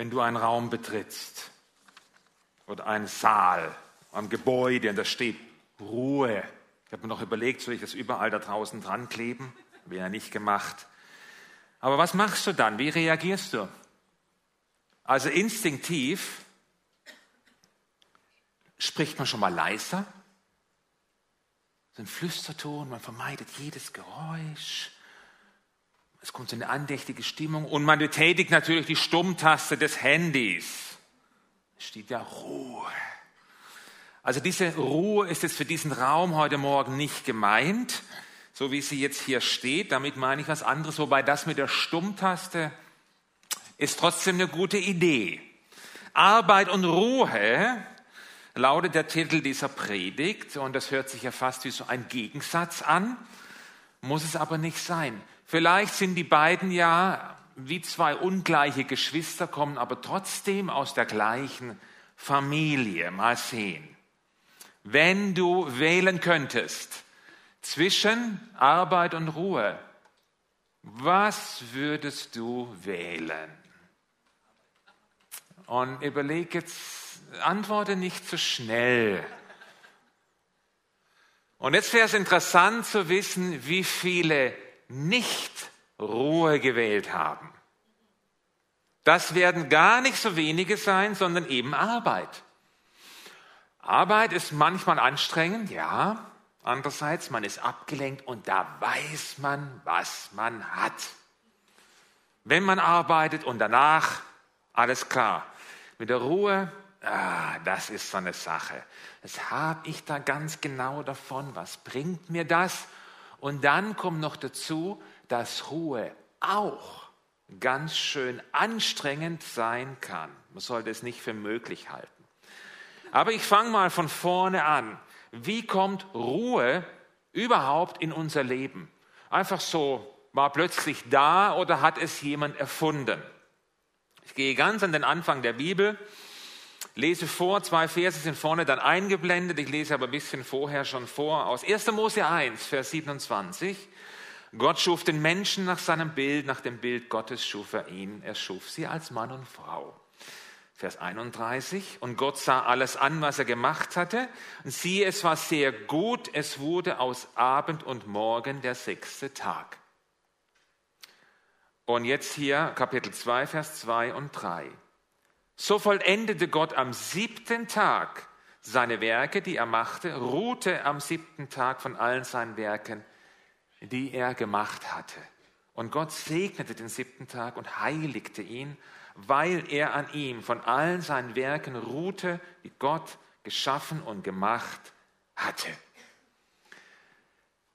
wenn du einen Raum betrittst oder einen Saal, ein Gebäude und da steht Ruhe. Ich habe mir noch überlegt, soll ich das überall da draußen dran kleben? Habe ich ja nicht gemacht. Aber was machst du dann? Wie reagierst du? Also instinktiv spricht man schon mal leiser, so ein Flüsterton, man vermeidet jedes Geräusch. Es kommt so eine andächtige Stimmung und man betätigt natürlich die Stummtaste des Handys. Es steht ja Ruhe. Also diese Ruhe ist jetzt für diesen Raum heute Morgen nicht gemeint, so wie sie jetzt hier steht. Damit meine ich was anderes, wobei das mit der Stummtaste ist trotzdem eine gute Idee. Arbeit und Ruhe lautet der Titel dieser Predigt und das hört sich ja fast wie so ein Gegensatz an, muss es aber nicht sein. Vielleicht sind die beiden ja wie zwei ungleiche Geschwister, kommen aber trotzdem aus der gleichen Familie. Mal sehen. Wenn du wählen könntest zwischen Arbeit und Ruhe, was würdest du wählen? Und überleg jetzt, antworte nicht zu schnell. Und jetzt wäre es interessant zu wissen, wie viele nicht Ruhe gewählt haben. Das werden gar nicht so wenige sein, sondern eben Arbeit. Arbeit ist manchmal anstrengend, ja. Andererseits, man ist abgelenkt und da weiß man, was man hat. Wenn man arbeitet und danach, alles klar. Mit der Ruhe, ah, das ist so eine Sache. Das habe ich da ganz genau davon. Was bringt mir das? Und dann kommt noch dazu, dass Ruhe auch ganz schön anstrengend sein kann. Man sollte es nicht für möglich halten. Aber ich fange mal von vorne an. Wie kommt Ruhe überhaupt in unser Leben? Einfach so, war plötzlich da oder hat es jemand erfunden? Ich gehe ganz an den Anfang der Bibel, lese vor, zwei Verse sind vorne dann eingeblendet, ich lese aber ein bisschen vorher schon vor, aus 1. Mose 1, Vers 27. Gott schuf den Menschen nach seinem Bild, nach dem Bild Gottes schuf er ihn, er schuf sie als Mann und Frau. Vers 31. Und Gott sah alles an, was er gemacht hatte. Und siehe, es war sehr gut. Es wurde aus Abend und Morgen der sechste Tag. Und jetzt hier Kapitel 2, Vers 2 und 3. So vollendete Gott am siebten Tag seine Werke, die er machte, ruhte am siebten Tag von allen seinen Werken, die er gemacht hatte. Und Gott segnete den siebten Tag und heiligte ihn weil er an ihm von allen seinen Werken ruhte, die Gott geschaffen und gemacht hatte.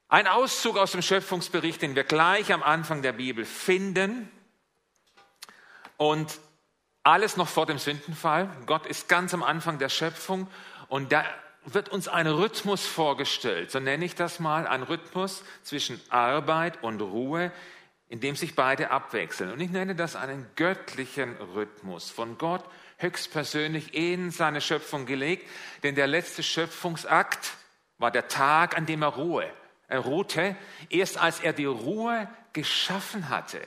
Ein Auszug aus dem Schöpfungsbericht, den wir gleich am Anfang der Bibel finden. Und alles noch vor dem Sündenfall. Gott ist ganz am Anfang der Schöpfung und da wird uns ein Rhythmus vorgestellt, so nenne ich das mal, ein Rhythmus zwischen Arbeit und Ruhe, in dem sich beide abwechseln. Und ich nenne das einen göttlichen Rhythmus, von Gott höchstpersönlich in seine Schöpfung gelegt, denn der letzte Schöpfungsakt war der Tag, an dem er Ruhe, er ruhte, erst als er die Ruhe geschaffen hatte.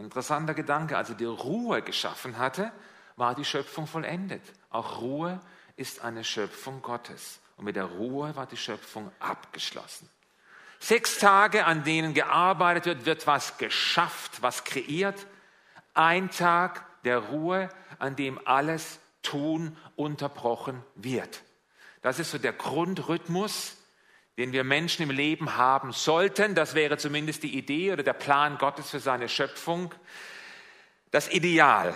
Ein interessanter Gedanke, als er die Ruhe geschaffen hatte, war die Schöpfung vollendet. Auch Ruhe ist eine Schöpfung Gottes. Und mit der Ruhe war die Schöpfung abgeschlossen. Sechs Tage, an denen gearbeitet wird, wird was geschafft, was kreiert. Ein Tag der Ruhe, an dem alles Tun unterbrochen wird. Das ist so der Grundrhythmus, den wir Menschen im Leben haben sollten. Das wäre zumindest die Idee oder der Plan Gottes für seine Schöpfung. Das Ideal.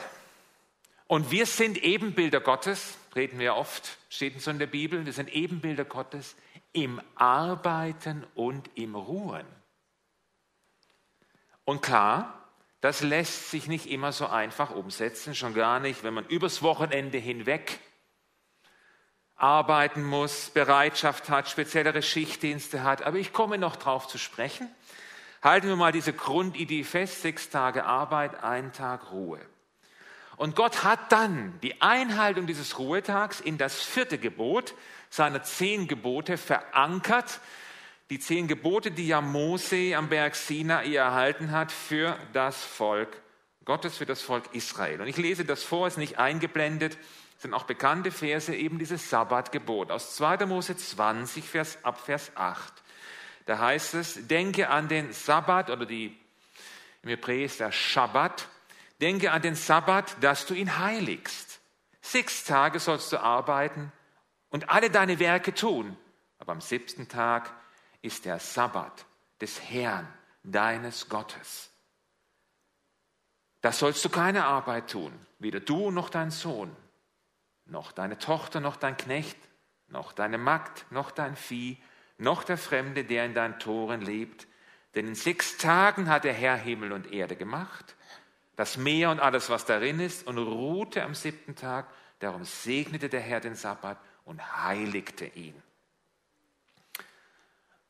Und wir sind Ebenbilder Gottes, reden wir oft, steht so in der Bibel, wir sind Ebenbilder Gottes im Arbeiten und im Ruhen. Und klar, das lässt sich nicht immer so einfach umsetzen, schon gar nicht, wenn man übers Wochenende hinweg arbeiten muss, Bereitschaft hat, speziellere Schichtdienste hat. Aber ich komme noch darauf zu sprechen. Halten wir mal diese Grundidee fest, sechs Tage Arbeit, ein Tag Ruhe. Und Gott hat dann die Einhaltung dieses Ruhetags in das vierte Gebot seiner zehn Gebote verankert. Die zehn Gebote, die ja Mose am Berg Sinai erhalten hat für das Volk Gottes für das Volk Israel. Und ich lese das vor, ist nicht eingeblendet, sind auch bekannte Verse, eben dieses Sabbatgebot aus 2. Mose 20, Vers, ab Vers 8. Da heißt es, denke an den Sabbat oder die, im Hebräer ist der Schabbat, denke an den Sabbat, dass du ihn heiligst. Sechs Tage sollst du arbeiten und alle deine Werke tun, aber am siebten Tag ist der Sabbat des Herrn, deines Gottes. Da sollst du keine Arbeit tun, weder du noch dein Sohn, noch deine Tochter, noch dein Knecht, noch deine Magd, noch dein Vieh, noch der Fremde, der in deinen Toren lebt. Denn in sechs Tagen hat der Herr Himmel und Erde gemacht, das Meer und alles, was darin ist, und ruhte am siebten Tag. Darum segnete der Herr den Sabbat und heiligte ihn.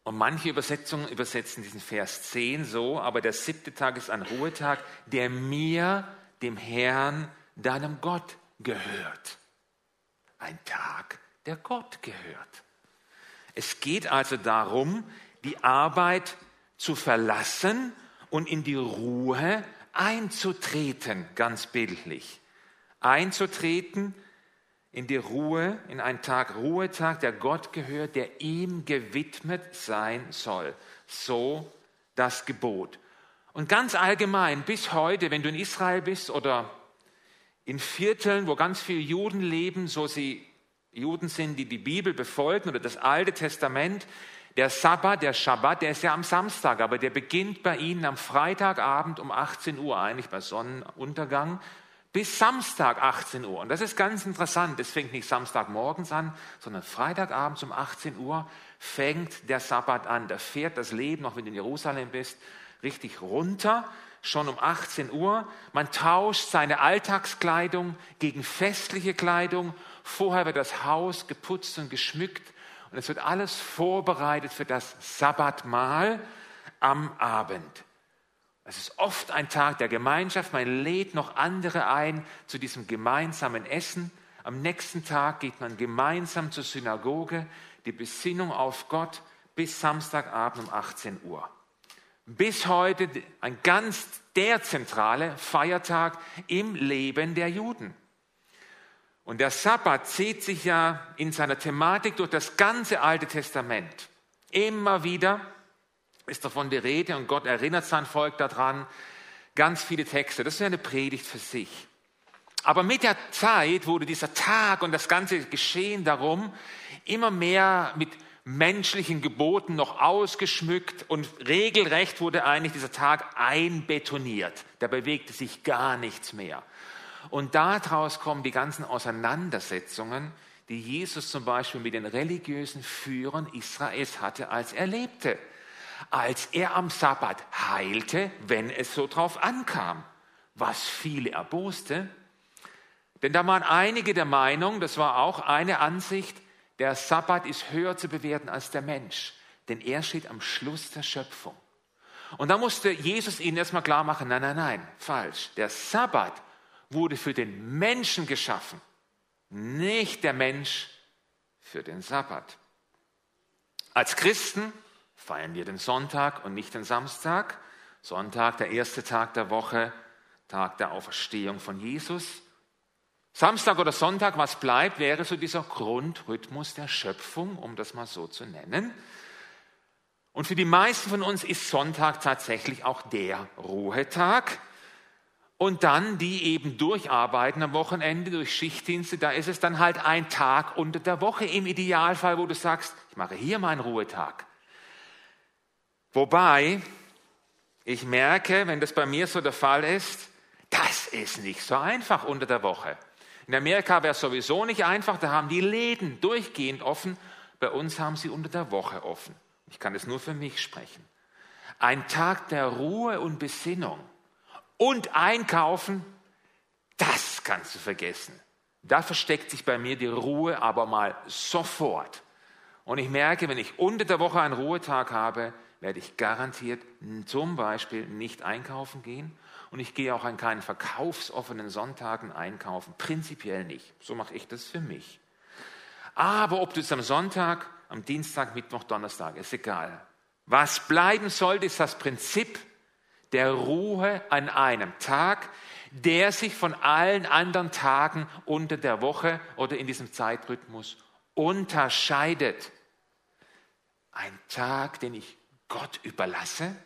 Und manche Übersetzungen übersetzen diesen Vers 10 so, aber der siebte Tag ist ein Ruhetag, der mir, dem Herrn, deinem Gott gehört. Ein Tag, der Gott gehört. Es geht also darum, die Arbeit zu verlassen und in die Ruhe einzutreten, ganz bildlich. Einzutreten in die Ruhe, in einen Tag Ruhetag, der Gott gehört, der ihm gewidmet sein soll. So das Gebot. Und ganz allgemein, bis heute, wenn du in Israel bist oder in Vierteln, wo ganz viele Juden leben, so sie Juden sind, die die Bibel befolgen oder das Alte Testament, der Sabbat, der Schabbat, der ist ja am Samstag, aber der beginnt bei ihnen am Freitagabend um 18 Uhr, eigentlich bei Sonnenuntergang, bis Samstag 18 Uhr. Und das ist ganz interessant. Es fängt nicht Samstagmorgens an, sondern Freitagabends um 18 Uhr fängt der Sabbat an. Da fährt das Leben, noch wenn du in Jerusalem bist, richtig runter schon um 18 Uhr. Man tauscht seine Alltagskleidung gegen festliche Kleidung. Vorher wird das Haus geputzt und geschmückt und es wird alles vorbereitet für das Sabbatmahl am Abend. Es ist oft ein Tag der Gemeinschaft. Man lädt noch andere ein zu diesem gemeinsamen Essen. Am nächsten Tag geht man gemeinsam zur Synagoge, die Besinnung auf Gott bis Samstagabend um 18 Uhr bis heute ein ganz der zentrale Feiertag im Leben der Juden. Und der Sabbat zieht sich ja in seiner Thematik durch das ganze Alte Testament. Immer wieder ist davon die Rede und Gott erinnert sein Volk daran. Ganz viele Texte. Das ist eine Predigt für sich. Aber mit der Zeit wurde dieser Tag und das ganze Geschehen darum immer mehr mit menschlichen Geboten noch ausgeschmückt und regelrecht wurde eigentlich dieser Tag einbetoniert. Da bewegte sich gar nichts mehr. Und daraus kommen die ganzen Auseinandersetzungen, die Jesus zum Beispiel mit den religiösen Führern Israels hatte, als er lebte. Als er am Sabbat heilte, wenn es so drauf ankam, was viele erboste. Denn da waren einige der Meinung, das war auch eine Ansicht, der Sabbat ist höher zu bewerten als der Mensch, denn er steht am Schluss der Schöpfung. Und da musste Jesus ihnen erstmal klar machen, nein, nein, nein, falsch. Der Sabbat wurde für den Menschen geschaffen, nicht der Mensch für den Sabbat. Als Christen feiern wir den Sonntag und nicht den Samstag. Sonntag, der erste Tag der Woche, Tag der Auferstehung von Jesus. Samstag oder Sonntag, was bleibt, wäre so dieser Grundrhythmus der Schöpfung, um das mal so zu nennen. Und für die meisten von uns ist Sonntag tatsächlich auch der Ruhetag. Und dann die eben durcharbeiten am Wochenende durch Schichtdienste, da ist es dann halt ein Tag unter der Woche im Idealfall, wo du sagst, ich mache hier meinen Ruhetag. Wobei ich merke, wenn das bei mir so der Fall ist, das ist nicht so einfach unter der Woche. In Amerika wäre es sowieso nicht einfach, da haben die Läden durchgehend offen. Bei uns haben sie unter der Woche offen. Ich kann es nur für mich sprechen. Ein Tag der Ruhe und Besinnung und Einkaufen, das kannst du vergessen. Da versteckt sich bei mir die Ruhe aber mal sofort. Und ich merke, wenn ich unter der Woche einen Ruhetag habe, werde ich garantiert zum Beispiel nicht einkaufen gehen und ich gehe auch an keinen verkaufsoffenen Sonntagen einkaufen. Prinzipiell nicht. So mache ich das für mich. Aber ob du es am Sonntag, am Dienstag, Mittwoch, Donnerstag, ist egal. Was bleiben sollte, ist das Prinzip der Ruhe an einem Tag, der sich von allen anderen Tagen unter der Woche oder in diesem Zeitrhythmus unterscheidet. Ein Tag, den ich Gott überlasse,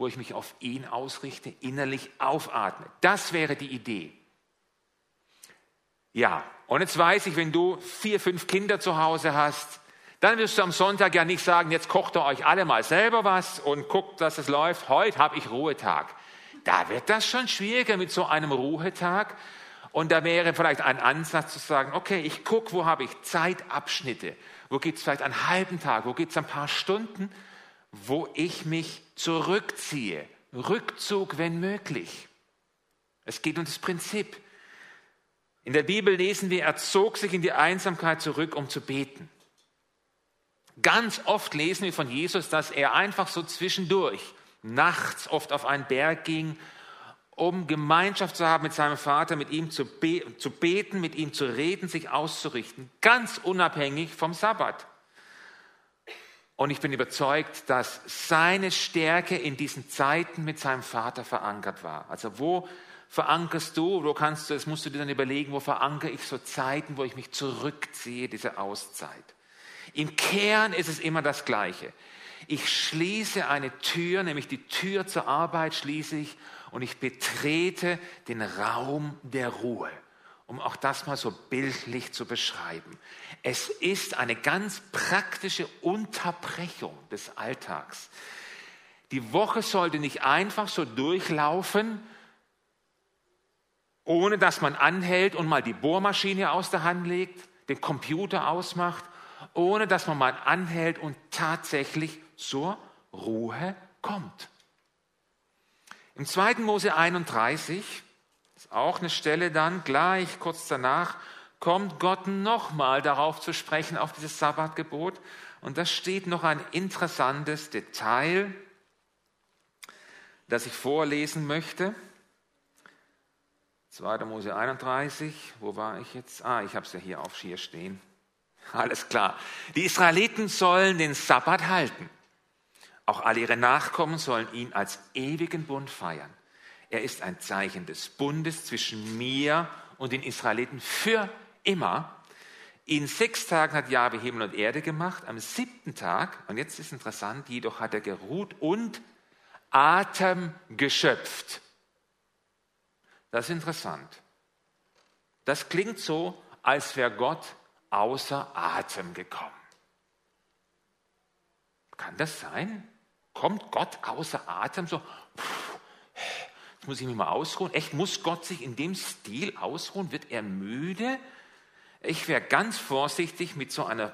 wo ich mich auf ihn ausrichte, innerlich aufatme. Das wäre die Idee. Ja, und jetzt weiß ich, wenn du vier, fünf Kinder zu Hause hast, dann wirst du am Sonntag ja nicht sagen, jetzt kocht ihr euch alle mal selber was und guckt, dass es läuft. Heute habe ich Ruhetag. Da wird das schon schwieriger mit so einem Ruhetag. Und da wäre vielleicht ein Ansatz zu sagen, okay, ich gucke, wo habe ich Zeitabschnitte, wo gibt es vielleicht einen halben Tag, wo gibt es ein paar Stunden, wo ich mich zurückziehe. Rückzug, wenn möglich. Es geht um das Prinzip. In der Bibel lesen wir, er zog sich in die Einsamkeit zurück, um zu beten. Ganz oft lesen wir von Jesus, dass er einfach so zwischendurch, nachts oft auf einen Berg ging, um Gemeinschaft zu haben mit seinem Vater, mit ihm zu, be zu beten, mit ihm zu reden, sich auszurichten, ganz unabhängig vom Sabbat. Und ich bin überzeugt, dass seine Stärke in diesen Zeiten mit seinem Vater verankert war. Also wo verankerst du, wo kannst du, das musst du dir dann überlegen, wo verankere ich so Zeiten, wo ich mich zurückziehe, diese Auszeit. Im Kern ist es immer das Gleiche. Ich schließe eine Tür, nämlich die Tür zur Arbeit schließe ich und ich betrete den Raum der Ruhe, um auch das mal so bildlich zu beschreiben. Es ist eine ganz praktische Unterbrechung des Alltags. Die Woche sollte nicht einfach so durchlaufen, ohne dass man anhält und mal die Bohrmaschine aus der Hand legt, den Computer ausmacht ohne dass man mal anhält und tatsächlich zur Ruhe kommt. Im 2. Mose 31 ist auch eine Stelle dann, gleich kurz danach, kommt Gott nochmal darauf zu sprechen, auf dieses Sabbatgebot. Und da steht noch ein interessantes Detail, das ich vorlesen möchte. 2. Mose 31, wo war ich jetzt? Ah, ich habe es ja hier auf Schier stehen. Alles klar. Die Israeliten sollen den Sabbat halten. Auch alle ihre Nachkommen sollen ihn als ewigen Bund feiern. Er ist ein Zeichen des Bundes zwischen mir und den Israeliten für immer. In sechs Tagen hat Jahwe Himmel und Erde gemacht. Am siebten Tag, und jetzt ist interessant, jedoch hat er geruht und Atem geschöpft. Das ist interessant. Das klingt so, als wäre Gott außer Atem gekommen. Kann das sein? Kommt Gott außer Atem so? Jetzt muss ich mich mal ausruhen. Echt, muss Gott sich in dem Stil ausruhen? Wird er müde? Ich wäre ganz vorsichtig mit so einer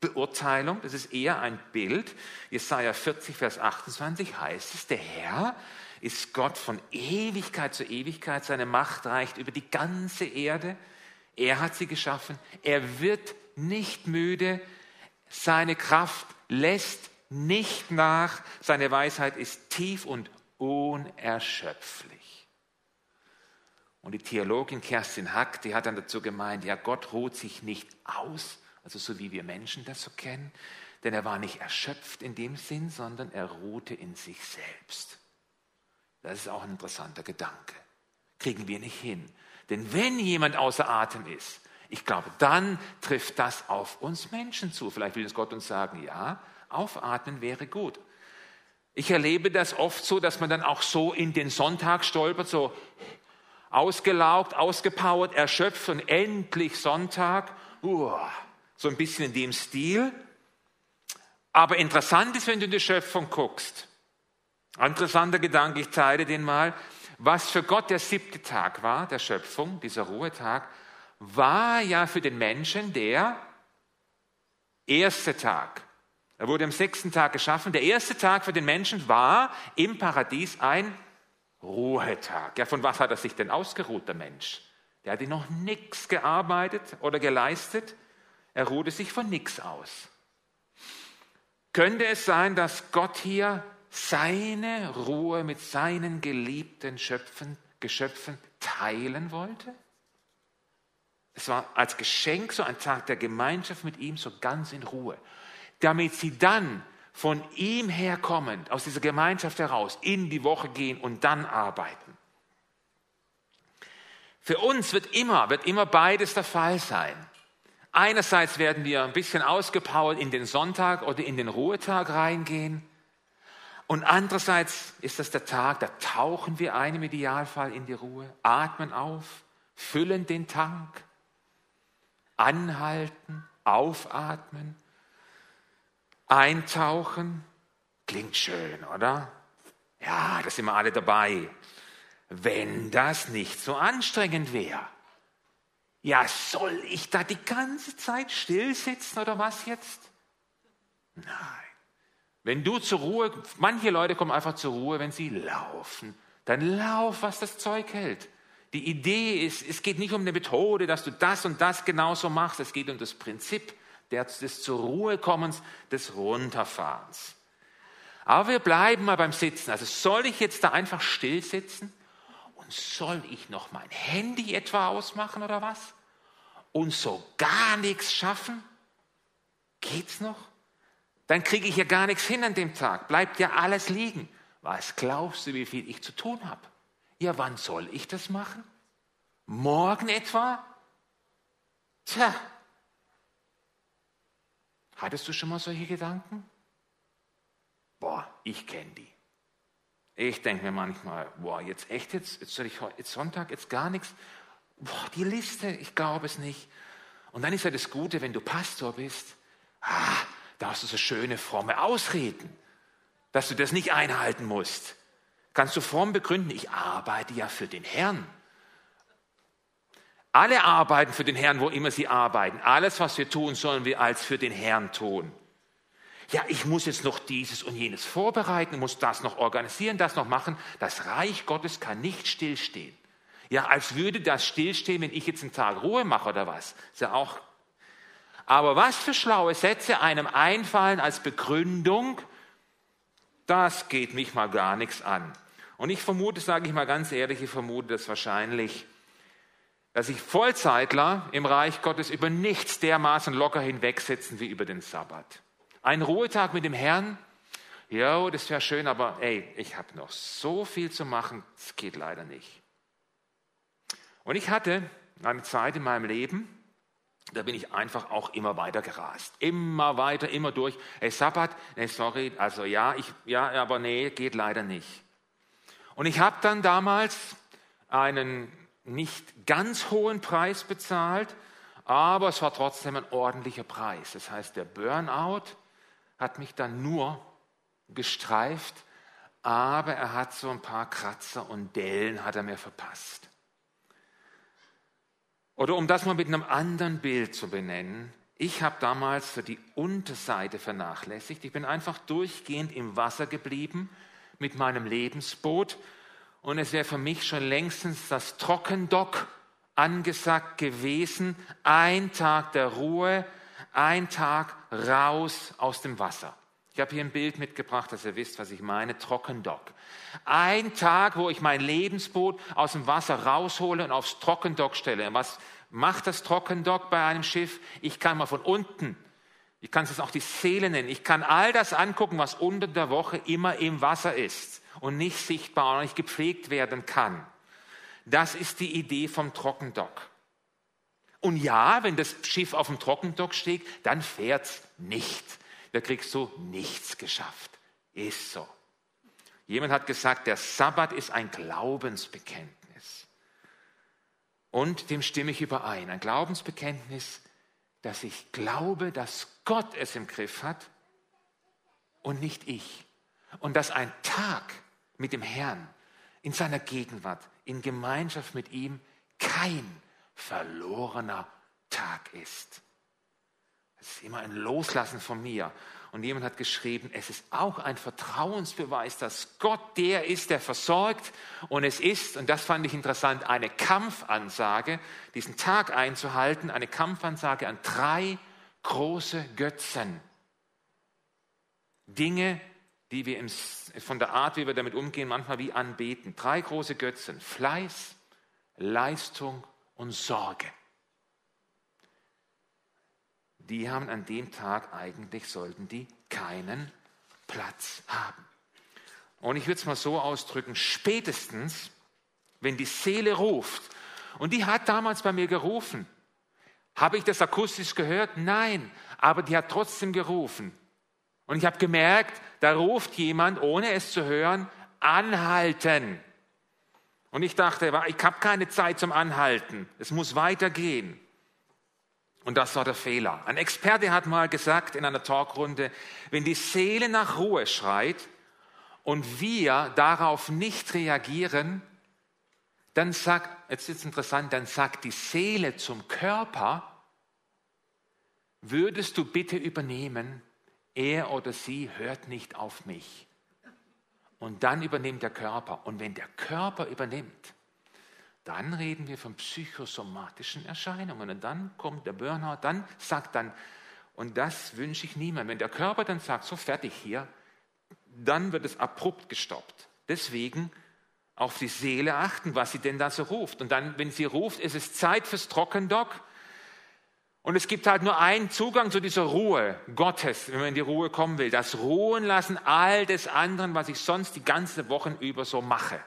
Beurteilung. Das ist eher ein Bild. Jesaja 40, Vers 28 heißt es, der Herr ist Gott von Ewigkeit zu Ewigkeit. Seine Macht reicht über die ganze Erde. Er hat sie geschaffen. Er wird nicht müde. Seine Kraft lässt nicht nach. Seine Weisheit ist tief und unerschöpflich. Und die Theologin Kerstin Hack, die hat dann dazu gemeint, ja, Gott ruht sich nicht aus, also so wie wir Menschen das so kennen, denn er war nicht erschöpft in dem Sinn, sondern er ruhte in sich selbst. Das ist auch ein interessanter Gedanke. Kriegen wir nicht hin. Denn wenn jemand außer Atem ist, ich glaube, dann trifft das auf uns Menschen zu. Vielleicht will es Gott uns sagen, ja, aufatmen wäre gut. Ich erlebe das oft so, dass man dann auch so in den Sonntag stolpert, so ausgelaugt, ausgepowert, erschöpft und endlich Sonntag. Uah, so ein bisschen in dem Stil. Aber interessant ist, wenn du in die Schöpfung guckst. Interessanter Gedanke, ich teile den mal. Was für Gott der siebte Tag war, der Schöpfung, dieser Ruhetag, war ja für den Menschen der erste Tag. Er wurde am sechsten Tag geschaffen. Der erste Tag für den Menschen war im Paradies ein Ruhetag. Ja, von was hat er sich denn ausgeruht, der Mensch? Der hatte noch nichts gearbeitet oder geleistet. Er ruhte sich von nichts aus. Könnte es sein, dass Gott hier seine Ruhe mit seinen geliebten Schöpfen, Geschöpfen teilen wollte? Es war als Geschenk so ein Tag der Gemeinschaft mit ihm, so ganz in Ruhe, damit sie dann von ihm herkommend, aus dieser Gemeinschaft heraus, in die Woche gehen und dann arbeiten. Für uns wird immer, wird immer beides der Fall sein. Einerseits werden wir ein bisschen ausgepowert in den Sonntag oder in den Ruhetag reingehen. Und andererseits ist das der Tag, da tauchen wir ein im Idealfall in die Ruhe, atmen auf, füllen den Tank, anhalten, aufatmen, eintauchen. Klingt schön, oder? Ja, da sind wir alle dabei. Wenn das nicht so anstrengend wäre. Ja, soll ich da die ganze Zeit still sitzen oder was jetzt? Nein. Wenn du zur Ruhe, manche Leute kommen einfach zur Ruhe, wenn sie laufen. Dann lauf, was das Zeug hält. Die Idee ist, es geht nicht um eine Methode, dass du das und das genauso machst. Es geht um das Prinzip des zur Ruhe kommens, des Runterfahrens. Aber wir bleiben mal beim Sitzen. Also soll ich jetzt da einfach still sitzen? Und soll ich noch mein Handy etwa ausmachen oder was? Und so gar nichts schaffen? Geht's noch? Dann kriege ich ja gar nichts hin an dem Tag. Bleibt ja alles liegen. Was glaubst du, wie viel ich zu tun habe? Ja, wann soll ich das machen? Morgen etwa? Tja. Hattest du schon mal solche Gedanken? Boah, ich kenne die. Ich denke mir manchmal, boah, jetzt echt jetzt, jetzt soll ich jetzt Sonntag, jetzt gar nichts. Boah, die Liste, ich glaube es nicht. Und dann ist ja das Gute, wenn du Pastor bist, ah, da hast du so schöne, fromme Ausreden, dass du das nicht einhalten musst. Kannst du fromm begründen, ich arbeite ja für den Herrn. Alle arbeiten für den Herrn, wo immer sie arbeiten. Alles, was wir tun, sollen wir als für den Herrn tun ja, ich muss jetzt noch dieses und jenes vorbereiten, muss das noch organisieren, das noch machen. Das Reich Gottes kann nicht stillstehen. Ja, als würde das stillstehen, wenn ich jetzt einen Tag Ruhe mache oder was. Ist ja auch. Aber was für schlaue Sätze einem einfallen als Begründung, das geht mich mal gar nichts an. Und ich vermute, sage ich mal ganz ehrlich, ich vermute das wahrscheinlich, dass sich Vollzeitler im Reich Gottes über nichts dermaßen locker hinwegsetzen wie über den Sabbat. Ein Ruhetag mit dem Herrn, ja, das wäre schön, aber ey, ich habe noch so viel zu machen, es geht leider nicht. Und ich hatte eine Zeit in meinem Leben, da bin ich einfach auch immer weiter gerast. Immer weiter, immer durch. Hey, Sabbat, nee, sorry, also ja, ich, ja, aber nee, geht leider nicht. Und ich habe dann damals einen nicht ganz hohen Preis bezahlt, aber es war trotzdem ein ordentlicher Preis. Das heißt, der Burnout hat mich dann nur gestreift, aber er hat so ein paar Kratzer und Dellen hat er mir verpasst. Oder um das mal mit einem anderen Bild zu benennen, ich habe damals so die Unterseite vernachlässigt. Ich bin einfach durchgehend im Wasser geblieben mit meinem Lebensboot und es wäre für mich schon längstens das Trockendock angesagt gewesen, ein Tag der Ruhe, ein Tag raus aus dem Wasser. Ich habe hier ein Bild mitgebracht, dass ihr wisst, was ich meine. Trockendock. Ein Tag, wo ich mein Lebensboot aus dem Wasser raushole und aufs Trockendock stelle. Was macht das Trockendock bei einem Schiff? Ich kann mal von unten, ich kann es auch die Seele nennen, ich kann all das angucken, was unter der Woche immer im Wasser ist und nicht sichtbar und nicht gepflegt werden kann. Das ist die Idee vom Trockendock. Und ja, wenn das Schiff auf dem Trockendock steht, dann fährt's nicht. Da kriegst du nichts geschafft. Ist so. Jemand hat gesagt, der Sabbat ist ein Glaubensbekenntnis. Und dem stimme ich überein. Ein Glaubensbekenntnis, dass ich glaube, dass Gott es im Griff hat und nicht ich. Und dass ein Tag mit dem Herrn in seiner Gegenwart, in Gemeinschaft mit ihm, kein verlorener Tag ist. Es ist immer ein Loslassen von mir. Und jemand hat geschrieben, es ist auch ein Vertrauensbeweis, dass Gott der ist, der versorgt. Und es ist, und das fand ich interessant, eine Kampfansage, diesen Tag einzuhalten, eine Kampfansage an drei große Götzen. Dinge, die wir im, von der Art, wie wir damit umgehen, manchmal wie anbeten. Drei große Götzen. Fleiß, Leistung und Sorge. Die haben an dem Tag eigentlich, sollten die keinen Platz haben. Und ich würde es mal so ausdrücken, spätestens, wenn die Seele ruft, und die hat damals bei mir gerufen, habe ich das akustisch gehört? Nein, aber die hat trotzdem gerufen. Und ich habe gemerkt, da ruft jemand, ohne es zu hören, anhalten. Und ich dachte, ich habe keine Zeit zum Anhalten. Es muss weitergehen. Und das war der Fehler. Ein Experte hat mal gesagt in einer Talkrunde, wenn die Seele nach Ruhe schreit und wir darauf nicht reagieren, dann sagt, jetzt ist es interessant, dann sagt die Seele zum Körper, würdest du bitte übernehmen, er oder sie hört nicht auf mich. Und dann übernimmt der Körper. Und wenn der Körper übernimmt, dann reden wir von psychosomatischen Erscheinungen. Und dann kommt der Burnout, dann sagt dann, und das wünsche ich niemandem. Wenn der Körper dann sagt, so fertig hier, dann wird es abrupt gestoppt. Deswegen auf die Seele achten, was sie denn da so ruft. Und dann, wenn sie ruft, ist es Zeit fürs Trockendock. Und es gibt halt nur einen Zugang zu dieser Ruhe Gottes, wenn man in die Ruhe kommen will. Das Ruhen lassen all des anderen, was ich sonst die ganze Woche über so mache.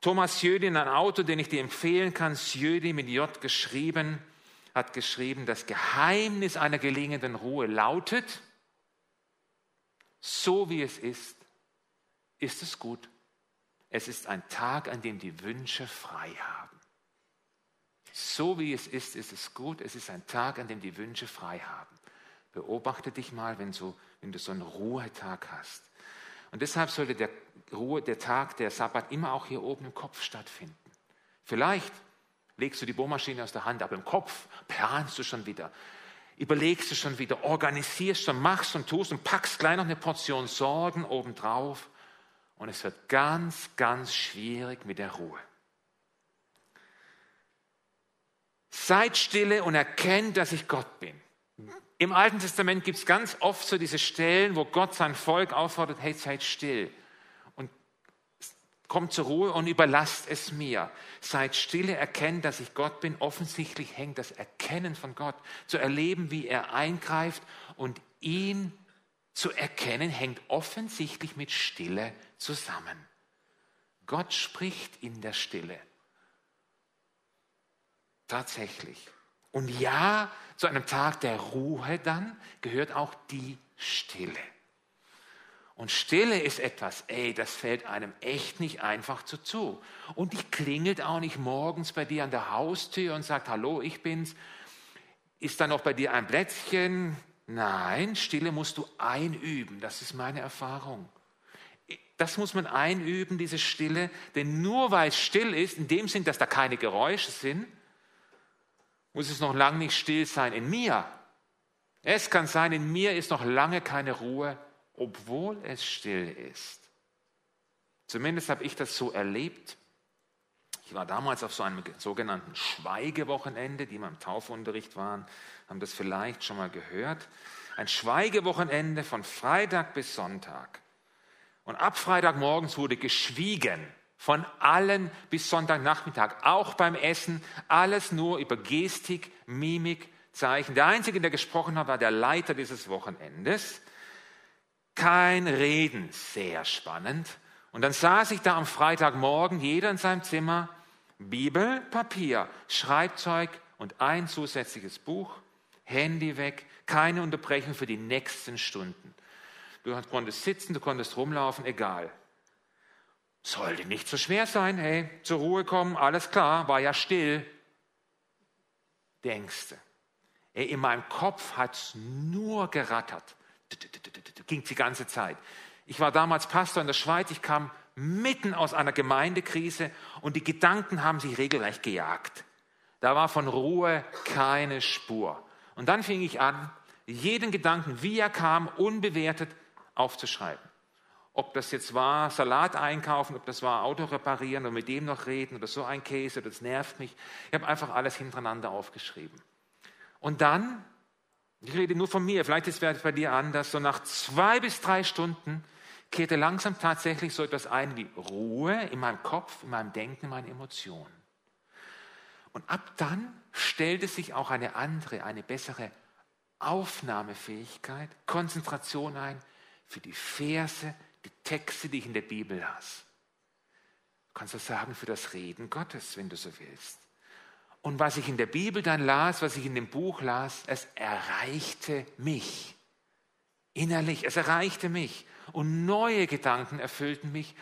Thomas Jödin, ein Autor, den ich dir empfehlen kann, Sjödi mit J geschrieben, hat geschrieben, das Geheimnis einer gelingenden Ruhe lautet, so wie es ist, ist es gut. Es ist ein Tag, an dem die Wünsche frei haben. So wie es ist, ist es gut. Es ist ein Tag, an dem die Wünsche frei haben. Beobachte dich mal, wenn, so, wenn du so einen Ruhetag hast. Und deshalb sollte der Ruhe, der Tag, der Sabbat immer auch hier oben im Kopf stattfinden. Vielleicht legst du die Bohrmaschine aus der Hand, aber im Kopf planst du schon wieder, überlegst du schon wieder, organisierst schon, machst und tust und packst gleich noch eine Portion Sorgen obendrauf. Und es wird ganz, ganz schwierig mit der Ruhe. Seid stille und erkennt, dass ich Gott bin. Im Alten Testament gibt es ganz oft so diese Stellen, wo Gott sein Volk auffordert, hey, seid still und kommt zur Ruhe und überlasst es mir. Seid stille, erkennt, dass ich Gott bin. Offensichtlich hängt das Erkennen von Gott, zu erleben, wie er eingreift und ihn zu erkennen, hängt offensichtlich mit Stille zusammen. Gott spricht in der Stille. Tatsächlich. Und ja, zu einem Tag der Ruhe dann gehört auch die Stille. Und Stille ist etwas, ey, das fällt einem echt nicht einfach zu zu. Und die klingelt auch nicht morgens bei dir an der Haustür und sagt, hallo, ich bin's. Ist da noch bei dir ein Plätzchen? Nein, Stille musst du einüben. Das ist meine Erfahrung. Das muss man einüben, diese Stille. Denn nur weil es still ist, in dem Sinn, dass da keine Geräusche sind, muss es noch lange nicht still sein in mir. Es kann sein, in mir ist noch lange keine Ruhe, obwohl es still ist. Zumindest habe ich das so erlebt. Ich war damals auf so einem sogenannten Schweigewochenende, die mal im Taufunterricht waren, haben das vielleicht schon mal gehört. Ein Schweigewochenende von Freitag bis Sonntag. Und ab Freitagmorgens wurde geschwiegen. Von allen bis Sonntagnachmittag, auch beim Essen, alles nur über Gestik, Mimik, Zeichen. Der Einzige, der gesprochen hat, war der Leiter dieses Wochenendes. Kein Reden, sehr spannend. Und dann saß ich da am Freitagmorgen, jeder in seinem Zimmer, Bibel, Papier, Schreibzeug und ein zusätzliches Buch, Handy weg, keine Unterbrechung für die nächsten Stunden. Du konntest sitzen, du konntest rumlaufen, egal. Sollte nicht so schwer sein, hey, zur Ruhe kommen, alles klar, war ja still. Denkste. Ey, in meinem Kopf hat es nur gerattert. Ging die ganze Zeit. Ich war damals Pastor in der Schweiz, ich kam mitten aus einer Gemeindekrise und die Gedanken haben sich regelrecht gejagt. Da war von Ruhe keine Spur. Und dann fing ich an, jeden Gedanken, wie er kam, unbewertet aufzuschreiben. Ob das jetzt war Salat einkaufen, ob das war Auto reparieren und mit dem noch reden oder so ein Käse, das nervt mich. Ich habe einfach alles hintereinander aufgeschrieben. Und dann, ich rede nur von mir, vielleicht ist es bei dir anders, so nach zwei bis drei Stunden kehrte langsam tatsächlich so etwas ein wie Ruhe in meinem Kopf, in meinem Denken, in meinen Emotionen. Und ab dann stellte sich auch eine andere, eine bessere Aufnahmefähigkeit, Konzentration ein, für die Verse, die Texte, die ich in der Bibel las. Du kannst das sagen für das Reden Gottes, wenn du so willst. Und was ich in der Bibel dann las, was ich in dem Buch las, es erreichte mich. Innerlich, es erreichte mich. Und neue Gedanken erfüllten mich.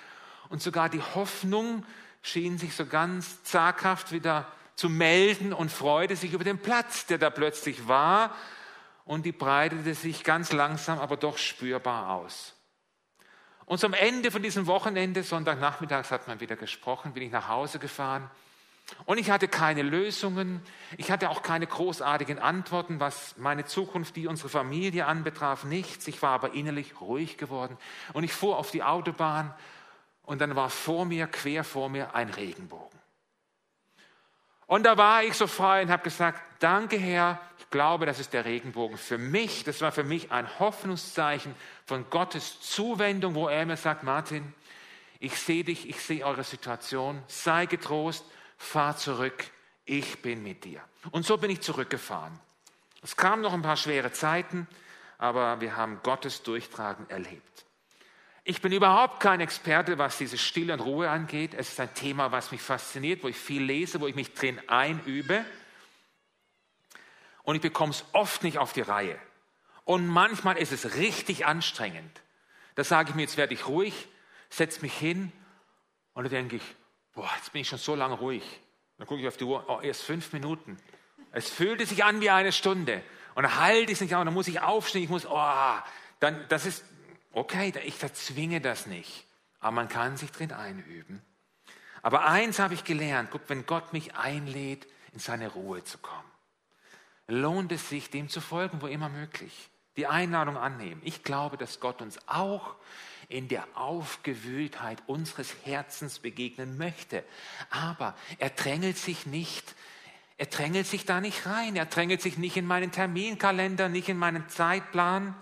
Und sogar die Hoffnung schien sich so ganz zaghaft wieder zu melden und freute sich über den Platz, der da plötzlich war. Und die breitete sich ganz langsam, aber doch spürbar aus. Und zum Ende von diesem Wochenende, Sonntagnachmittags hat man wieder gesprochen, bin ich nach Hause gefahren und ich hatte keine Lösungen, ich hatte auch keine großartigen Antworten, was meine Zukunft, die unsere Familie anbetraf, nichts. Ich war aber innerlich ruhig geworden. Und ich fuhr auf die Autobahn und dann war vor mir, quer vor mir, ein Regenbogen. Und da war ich so frei und habe gesagt, danke Herr, ich glaube, das ist der Regenbogen für mich. Das war für mich ein Hoffnungszeichen von Gottes Zuwendung, wo er mir sagt, Martin, ich sehe dich, ich sehe eure Situation, sei getrost, fahr zurück, ich bin mit dir. Und so bin ich zurückgefahren. Es kamen noch ein paar schwere Zeiten, aber wir haben Gottes Durchtragen erlebt. Ich bin überhaupt kein Experte, was diese Stille und Ruhe angeht. Es ist ein Thema, was mich fasziniert, wo ich viel lese, wo ich mich drin einübe. Und ich bekomme es oft nicht auf die Reihe. Und manchmal ist es richtig anstrengend. Da sage ich mir, jetzt werde ich ruhig, setze mich hin und dann denke ich, boah, jetzt bin ich schon so lange ruhig. Dann gucke ich auf die Uhr, oh, erst fünf Minuten. Es fühlte sich an wie eine Stunde. Und dann halte ich es nicht an, dann muss ich aufstehen, ich muss, oh, dann, das ist, okay, ich verzwinge das nicht. Aber man kann sich drin einüben. Aber eins habe ich gelernt, guck, wenn Gott mich einlädt, in seine Ruhe zu kommen, lohnt es sich, dem zu folgen, wo immer möglich. Die Einladung annehmen. Ich glaube, dass Gott uns auch in der Aufgewühltheit unseres Herzens begegnen möchte. Aber er drängelt sich nicht, er drängelt sich da nicht rein, er drängelt sich nicht in meinen Terminkalender, nicht in meinen Zeitplan.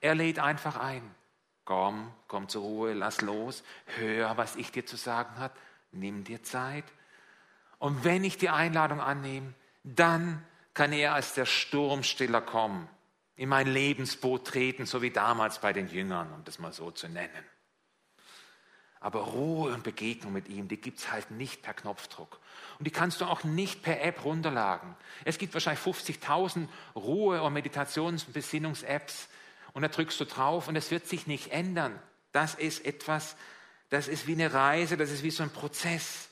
Er lädt einfach ein. Komm, komm zur Ruhe, lass los, hör, was ich dir zu sagen habe, nimm dir Zeit. Und wenn ich die Einladung annehme, dann kann er als der Sturmstiller kommen in mein Lebensboot treten, so wie damals bei den Jüngern, um das mal so zu nennen. Aber Ruhe und Begegnung mit ihm, die gibt es halt nicht per Knopfdruck. Und die kannst du auch nicht per App runterladen. Es gibt wahrscheinlich 50.000 Ruhe- und Meditations- und Besinnungs-Apps. Und da drückst du drauf und es wird sich nicht ändern. Das ist etwas, das ist wie eine Reise, das ist wie so ein Prozess.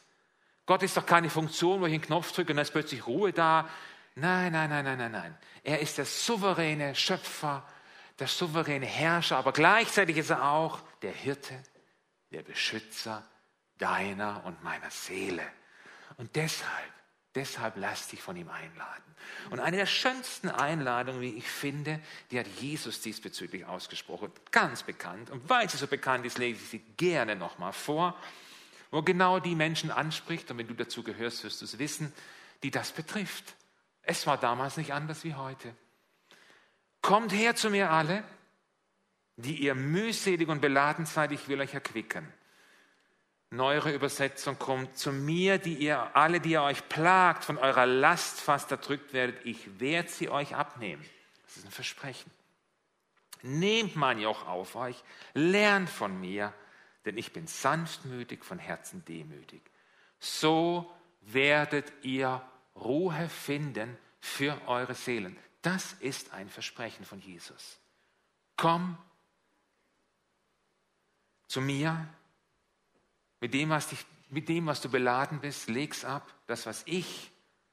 Gott ist doch keine Funktion, wo ich einen Knopf drücke und dann ist plötzlich Ruhe da. Nein, nein, nein, nein, nein, nein. Er ist der souveräne Schöpfer, der souveräne Herrscher, aber gleichzeitig ist er auch der Hirte, der Beschützer deiner und meiner Seele. Und deshalb, deshalb lass dich von ihm einladen. Und eine der schönsten Einladungen, wie ich finde, die hat Jesus diesbezüglich ausgesprochen. Ganz bekannt. Und weil sie so bekannt ist, lese ich sie gerne nochmal vor, wo genau die Menschen anspricht. Und wenn du dazu gehörst, wirst du es wissen, die das betrifft. Es war damals nicht anders wie heute. Kommt her zu mir alle, die ihr mühselig und beladen seid, ich will euch erquicken. Neuere Übersetzung kommt zu mir, die ihr alle, die ihr euch plagt, von eurer Last fast erdrückt werdet, ich werde sie euch abnehmen. Das ist ein Versprechen. Nehmt mein Joch auf euch, lernt von mir, denn ich bin sanftmütig, von Herzen demütig. So werdet ihr Ruhe finden für eure Seelen. Das ist ein Versprechen von Jesus. Komm zu mir mit dem, was, dich, mit dem, was du beladen bist, leg's ab. Das, was ich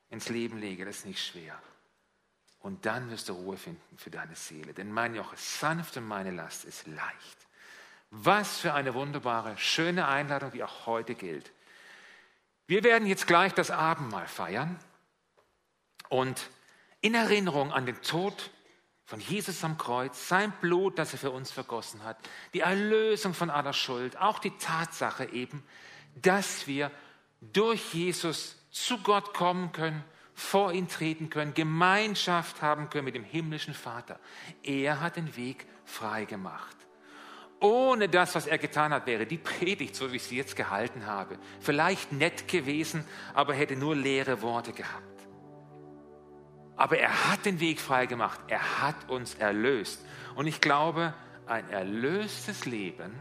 ins Leben lege, das ist nicht schwer. Und dann wirst du Ruhe finden für deine Seele. Denn mein Joch ist sanft und meine Last ist leicht. Was für eine wunderbare, schöne Einladung, die auch heute gilt. Wir werden jetzt gleich das Abendmahl feiern. Und in Erinnerung an den Tod von Jesus am Kreuz, sein Blut, das er für uns vergossen hat, die Erlösung von aller Schuld, auch die Tatsache eben, dass wir durch Jesus zu Gott kommen können, vor ihn treten können, Gemeinschaft haben können mit dem himmlischen Vater. Er hat den Weg frei gemacht. Ohne das, was er getan hat, wäre die Predigt, so wie ich sie jetzt gehalten habe, vielleicht nett gewesen, aber hätte nur leere Worte gehabt. Aber er hat den Weg frei gemacht. Er hat uns erlöst. Und ich glaube, ein erlöstes Leben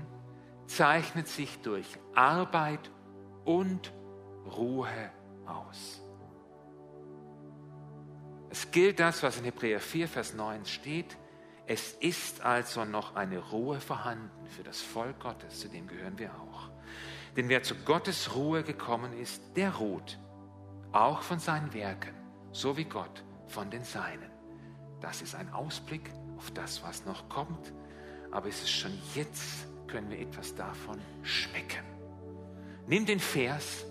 zeichnet sich durch Arbeit und Ruhe aus. Es gilt das, was in Hebräer 4, Vers 9 steht. Es ist also noch eine Ruhe vorhanden für das Volk Gottes, zu dem gehören wir auch. Denn wer zu Gottes Ruhe gekommen ist, der ruht, auch von seinen Werken, so wie Gott von den Seinen. Das ist ein Ausblick auf das, was noch kommt, aber es ist schon jetzt, können wir etwas davon schmecken. Nimm den Vers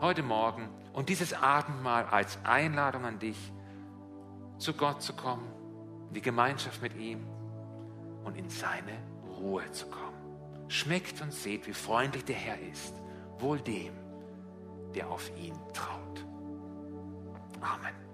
heute Morgen und dieses Abendmahl als Einladung an dich, zu Gott zu kommen, in die Gemeinschaft mit ihm und in seine Ruhe zu kommen. Schmeckt und seht, wie freundlich der Herr ist, wohl dem, der auf ihn traut. Amen.